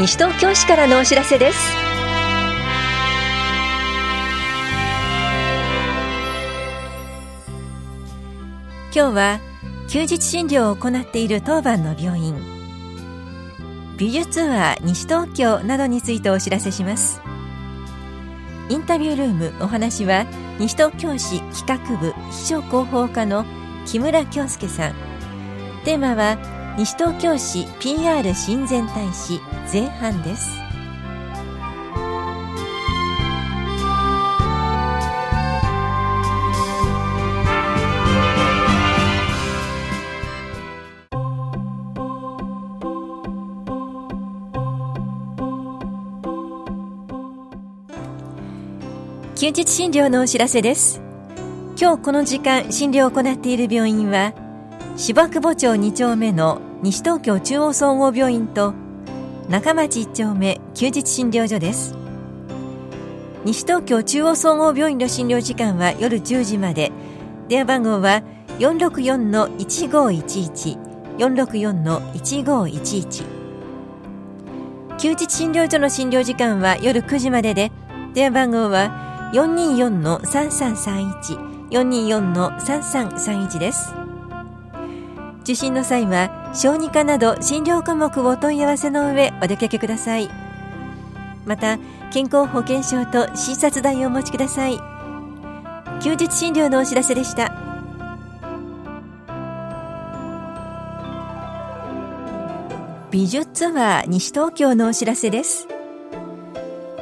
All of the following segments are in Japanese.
西東京市からのお知らせです。今日は休日診療を行っている当番の病院。美術ツアー西東京などについてお知らせします。インタビュールームお話は西東京市企画部秘書広報課の木村京介さん。テーマは西東京市 PR 親善大使前半です。休日診療のお知らせです。今日この時間診療を行っている病院は芝久保町2丁目の西東京中央総合病院と中町1丁目休日診療所です。西東京中央総合病院の診療時間は夜10時まで。電話番号は464-1511 464-1511休日診療所の診療時間は夜9時までで電話番号は424-3331 424-3331です。受診の際は小児科など診療科目をお問い合わせの上お出かけください。また健康保険証と診察代をお持ちください。休日診療のお知らせでした。美術ツアー西東京のお知らせです。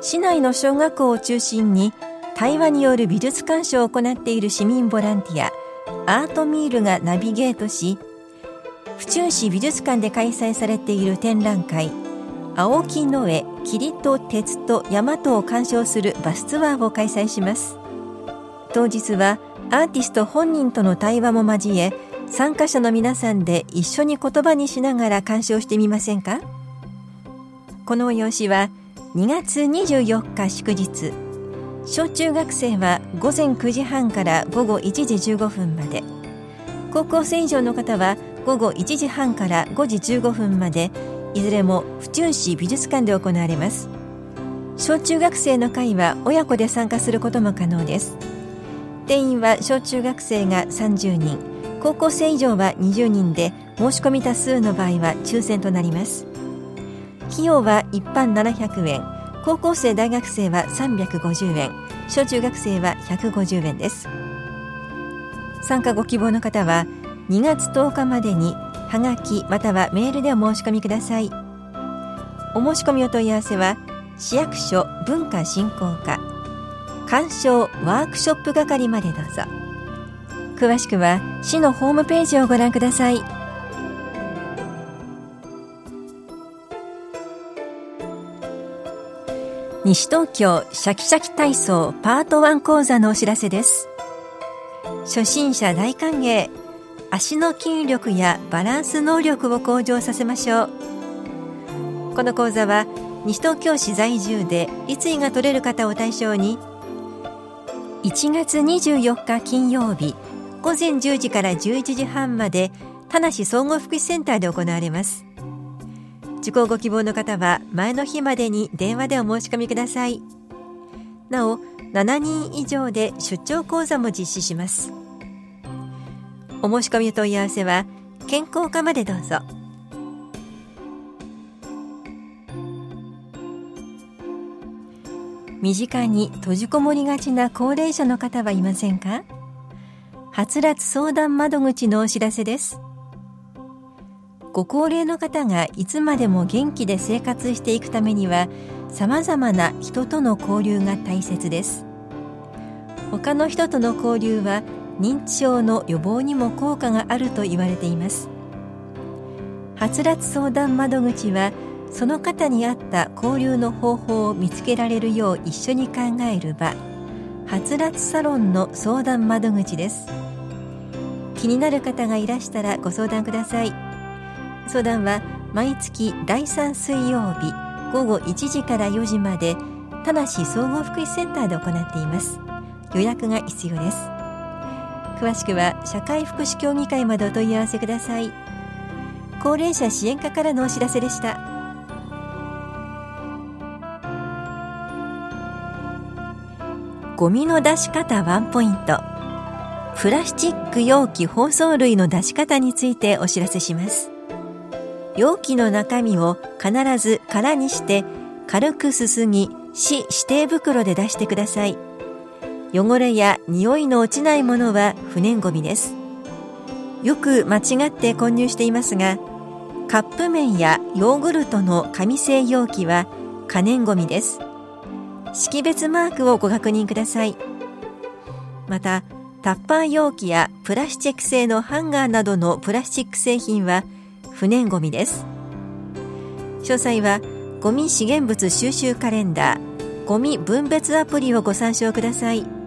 市内の小学校を中心に対話による美術鑑賞を行っている市民ボランティアアートミールがナビゲートし府中市美術館で開催されている展覧会青木の絵霧と鉄と山とを鑑賞するバスツアーを開催します。当日はアーティスト本人との対話も交え参加者の皆さんで一緒に言葉にしながら鑑賞してみませんか？この催しは2月24日祝日。小中学生は午前9時半から午後1時15分まで。高校生以上の方は午後1時半から5時15分までいずれも府中市美術館で行われます。小中学生の会は親子で参加することも可能です。定員は小中学生が30人高校生以上は20人で申し込み多数の場合は抽選となります。費用は一般700円高校生大学生は350円小中学生は150円です。参加ご希望の方は2月10日までにはがきまたはメールでお申し込みください。お申し込みお問い合わせは市役所文化振興課。鑑賞ワークショップ係までどうぞ。詳しくは市のホームページをご覧ください。西東京シャキシャキ体操パート1講座のお知らせです。初心者大歓迎。足の筋力やバランス能力を向上させましょう。この講座は西東京市在住で立位が取れる方を対象に1月24日金曜日午前10時から11時半まで田梨総合福祉センターで行われます。受講ご希望の方は前の日までに電話でお申し込みください。なお7人以上で出張講座も実施します。お申し込み問い合わせは健康課までどうぞ。身近に閉じこもりがちな高齢者の方はいませんか？はつらつ相談窓口のお知らせです。ご高齢の方がいつまでも元気で生活していくためにはさまざまな人との交流が大切です。他の人との交流は認知症の予防にも効果があると言われています。はつらつ相談窓口はその方に合った交流の方法を見つけられるよう一緒に考える場。はつらつサロンの相談窓口です。気になる方がいらしたらご相談ください。相談は毎月第3水曜日午後1時から4時まで田梨総合福祉センターで行っています。予約が必要です。詳しくは社会福祉協議会までお問い合わせください。高齢者支援課からのお知らせでした。ゴミの出し方ワンポイント。プラスチック容器包装類の出し方についてお知らせします。容器の中身を必ず空にして軽くすすぎ市指定袋で出してください。汚れや匂いの落ちないものは不燃ごみです。よく間違って混入していますがカップ麺やヨーグルトの紙製容器は可燃ごみです。識別マークをご確認ください。またタッパー容器やプラスチック製のハンガーなどのプラスチック製品は不燃ごみです。詳細はゴミ資源物収集カレンダーゴミ分別アプリをご参照ください。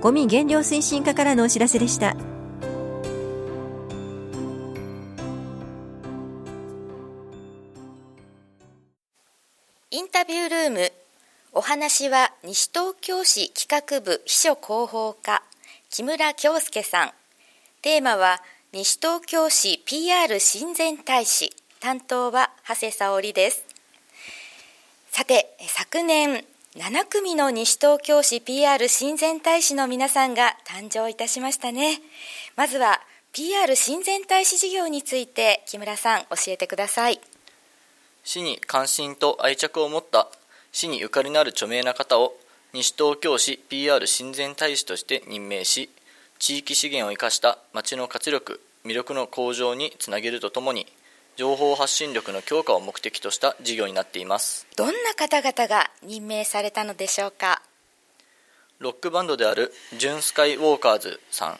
ゴミ減量推進課からのお知らせでした。インタビュールームお話は西東京市企画部秘書広報課木村京介さん。テーマは西東京市 PR 親善大使。担当は長谷沙織です。さて昨年7組の西東京市 PR 親善大使の皆さんが誕生いたしましたね。まずは PR 親善大使事業について木村さん教えてください。市に関心と愛着を持った市にゆかりのある著名な方を西東京市 PR 親善大使として任命し地域資源を生かした町の活力魅力の向上につなげるとともに情報発信力の強化を目的とした事業になっています。どんな方々が任命されたのでしょうか？ロックバンドであるジュンスカイウォーカーズさん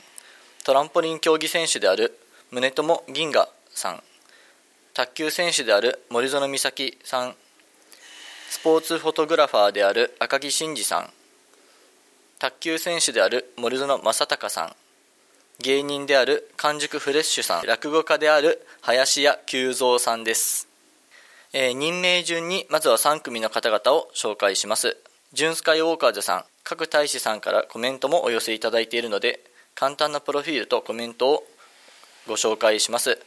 トランポリン競技選手である宗友銀河さん卓球選手である森園美咲さんスポーツフォトグラファーである赤木真二さん卓球選手である森園正孝さん芸人である完熟フレッシュさん落語家である林家久三さんです、えー、任命順にまずは3組の方々を紹介します。ジュンスカイウォーカーズさん各大使さんからコメントもお寄せいただいているので簡単なプロフィールとコメントをご紹介します。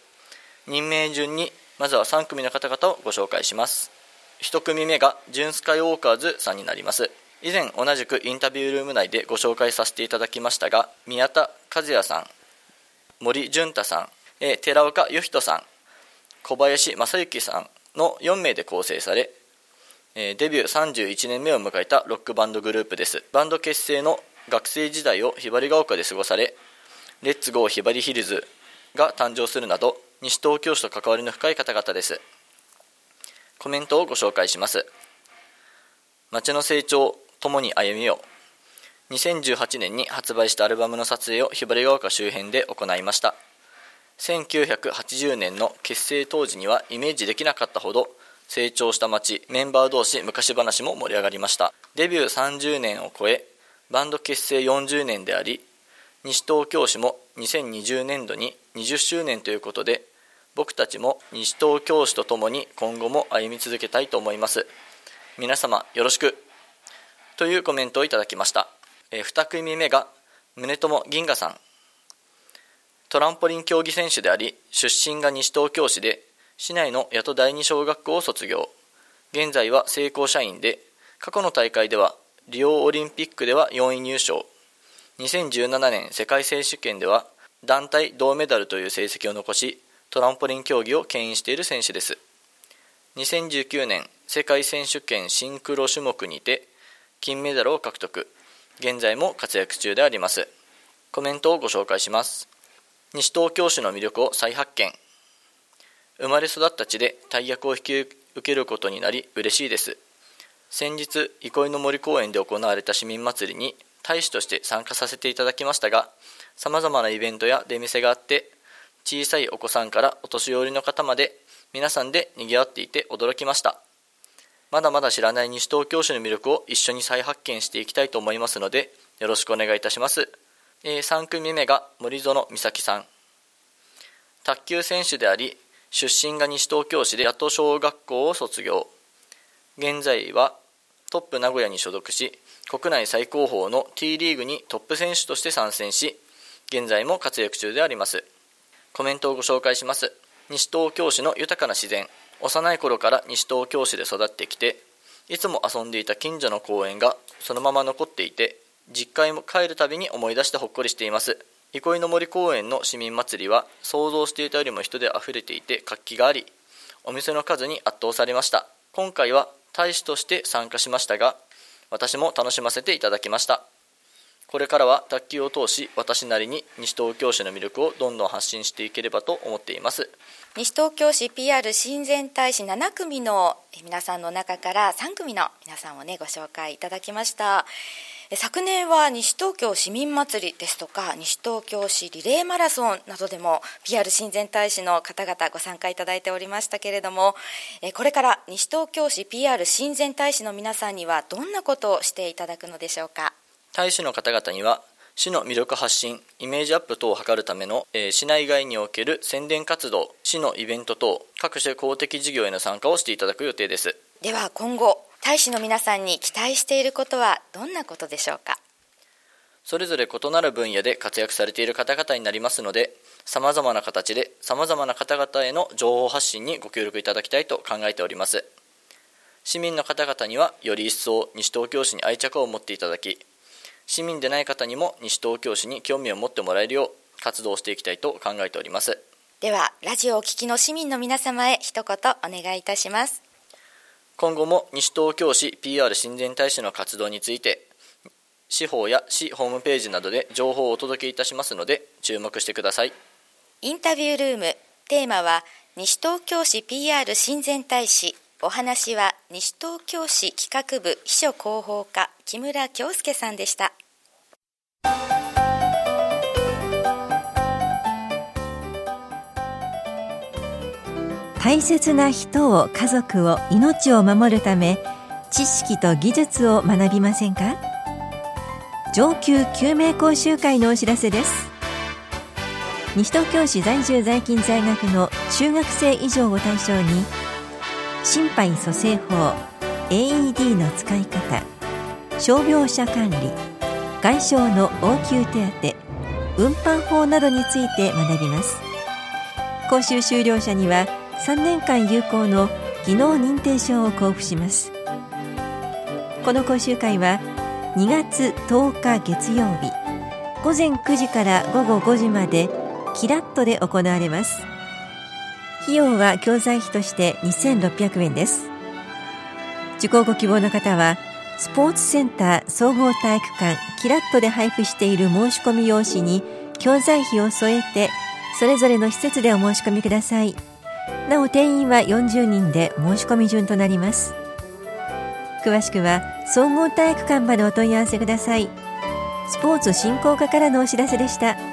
任命順にまずは3組の方々をご紹介します。1組目がジュンスカイウォーカーズさんになります。以前同じくインタビュールーム内でご紹介させていただきましたが宮田和也さん森潤太さん、え寺岡由人さん小林正幸さんの4名で構成され、えデビュー31年目を迎えたロックバンドグループです。バンド結成の学生時代をひばりが丘で過ごされレッツゴーひばりヒルズが誕生するなど西東京市と関わりの深い方々です。コメントをご紹介します。街の成長共に歩みよう2018年に発売したアルバムの撮影をひばりが丘周辺で行いました。1980年の結成当時にはイメージできなかったほど成長した街メンバー同士昔話も盛り上がりました。デビュー30年を超えバンド結成40年であり西東京市も2020年度に20周年ということで僕たちも西東京市とともに今後も歩み続けたいと思います。皆様よろしく。というコメントをいただきました、えー、2組目が宗友銀河さん。トランポリン競技選手であり出身が西東京市で市内の八戸第二小学校を卒業。現在は成功社員で過去の大会ではリオオリンピックでは4位入賞。2017年世界選手権では団体銅メダルという成績を残しトランポリン競技を牽引している選手です。2019年世界選手権シンクロ種目にて金メダルを獲得。現在も活躍中であります。コメントをご紹介します。西東京市の魅力を再発見。生まれ育った地で大役を引き受けることになり嬉しいです。先日憩いの森公園で行われた市民祭りに大使として参加させていただきましたがさまざまなイベントや出店があって小さいお子さんからお年寄りの方まで皆さんで賑わっていて驚きました。まだまだ知らない西東京市の魅力を一緒に再発見していきたいと思いますのでよろしくお願いいたします、えー、3組目が森園美咲さん。卓球選手であり出身が西東京市で八戸小学校を卒業。現在はトップ名古屋に所属し国内最高峰の T リーグにトップ選手として参戦し現在も活躍中であります。コメントをご紹介します。西東京市の豊かな自然。幼い頃から西東京市で育ってきていつも遊んでいた近所の公園がそのまま残っていて実家へ帰るたびに思い出してほっこりしています。憩いの森公園の市民祭りは想像していたよりも人で溢れていて活気がありお店の数に圧倒されました。今回は大使として参加しましたが私も楽しませていただきました。これからは卓球を通し私なりに西東京市の魅力をどんどん発信していければと思っています。西東京市 PR 親善大使7組の皆さんの中から3組の皆さんをねご紹介いただきました。昨年は西東京市民祭りですとか西東京市リレーマラソンなどでも PR 親善大使の方々ご参加いただいておりましたけれどもこれから西東京市 PR 親善大使の皆さんにはどんなことをしていただくのでしょうか？大使の方々には市の魅力発信イメージアップ等を図るための、えー、市内外における宣伝活動市のイベント等各種公的事業への参加をしていただく予定です。では今後大使の皆さんに期待していることはどんなことでしょうか？それぞれ異なる分野で活躍されている方々になりますのでさまざまな形でさまざまな方々への情報発信にご協力いただきたいと考えております市民の方々にはより一層西東京市に愛着を持っていただき市民でない方にも西東京市に興味を持ってもらえるよう活動していきたいと考えております。ではラジオを聴きの市民の皆様へ一言お願いいたします。今後も西東京市 PR 親善大使の活動について司法や市ホームページなどで情報をお届けいたしますので注目してください。インタビュールームテーマは西東京市 PR 親善大使お話は西東京市企画部秘書広報課木村京介さんでした。大切な人を家族を命を守るため知識と技術を学びませんか？上級救命講習会のお知らせです。西東京市在住在勤在学の中学生以上を対象に心肺蘇生法 AED の使い方傷病者管理外傷の応急手当運搬法などについて学びます。講習修了者には3年間有効の技能認定証を交付します。この講習会は2月10日月曜日午前9時から午後5時までキラットで行われます。費用は教材費として2600円です。受講ご希望の方はスポーツセンター総合体育館キラットで配布している申し込み用紙に教材費を添えてそれぞれの施設でお申し込みください。なお定員は40人で申し込み順となります。詳しくは総合体育館までお問い合わせください。スポーツ振興課からのお知らせでした。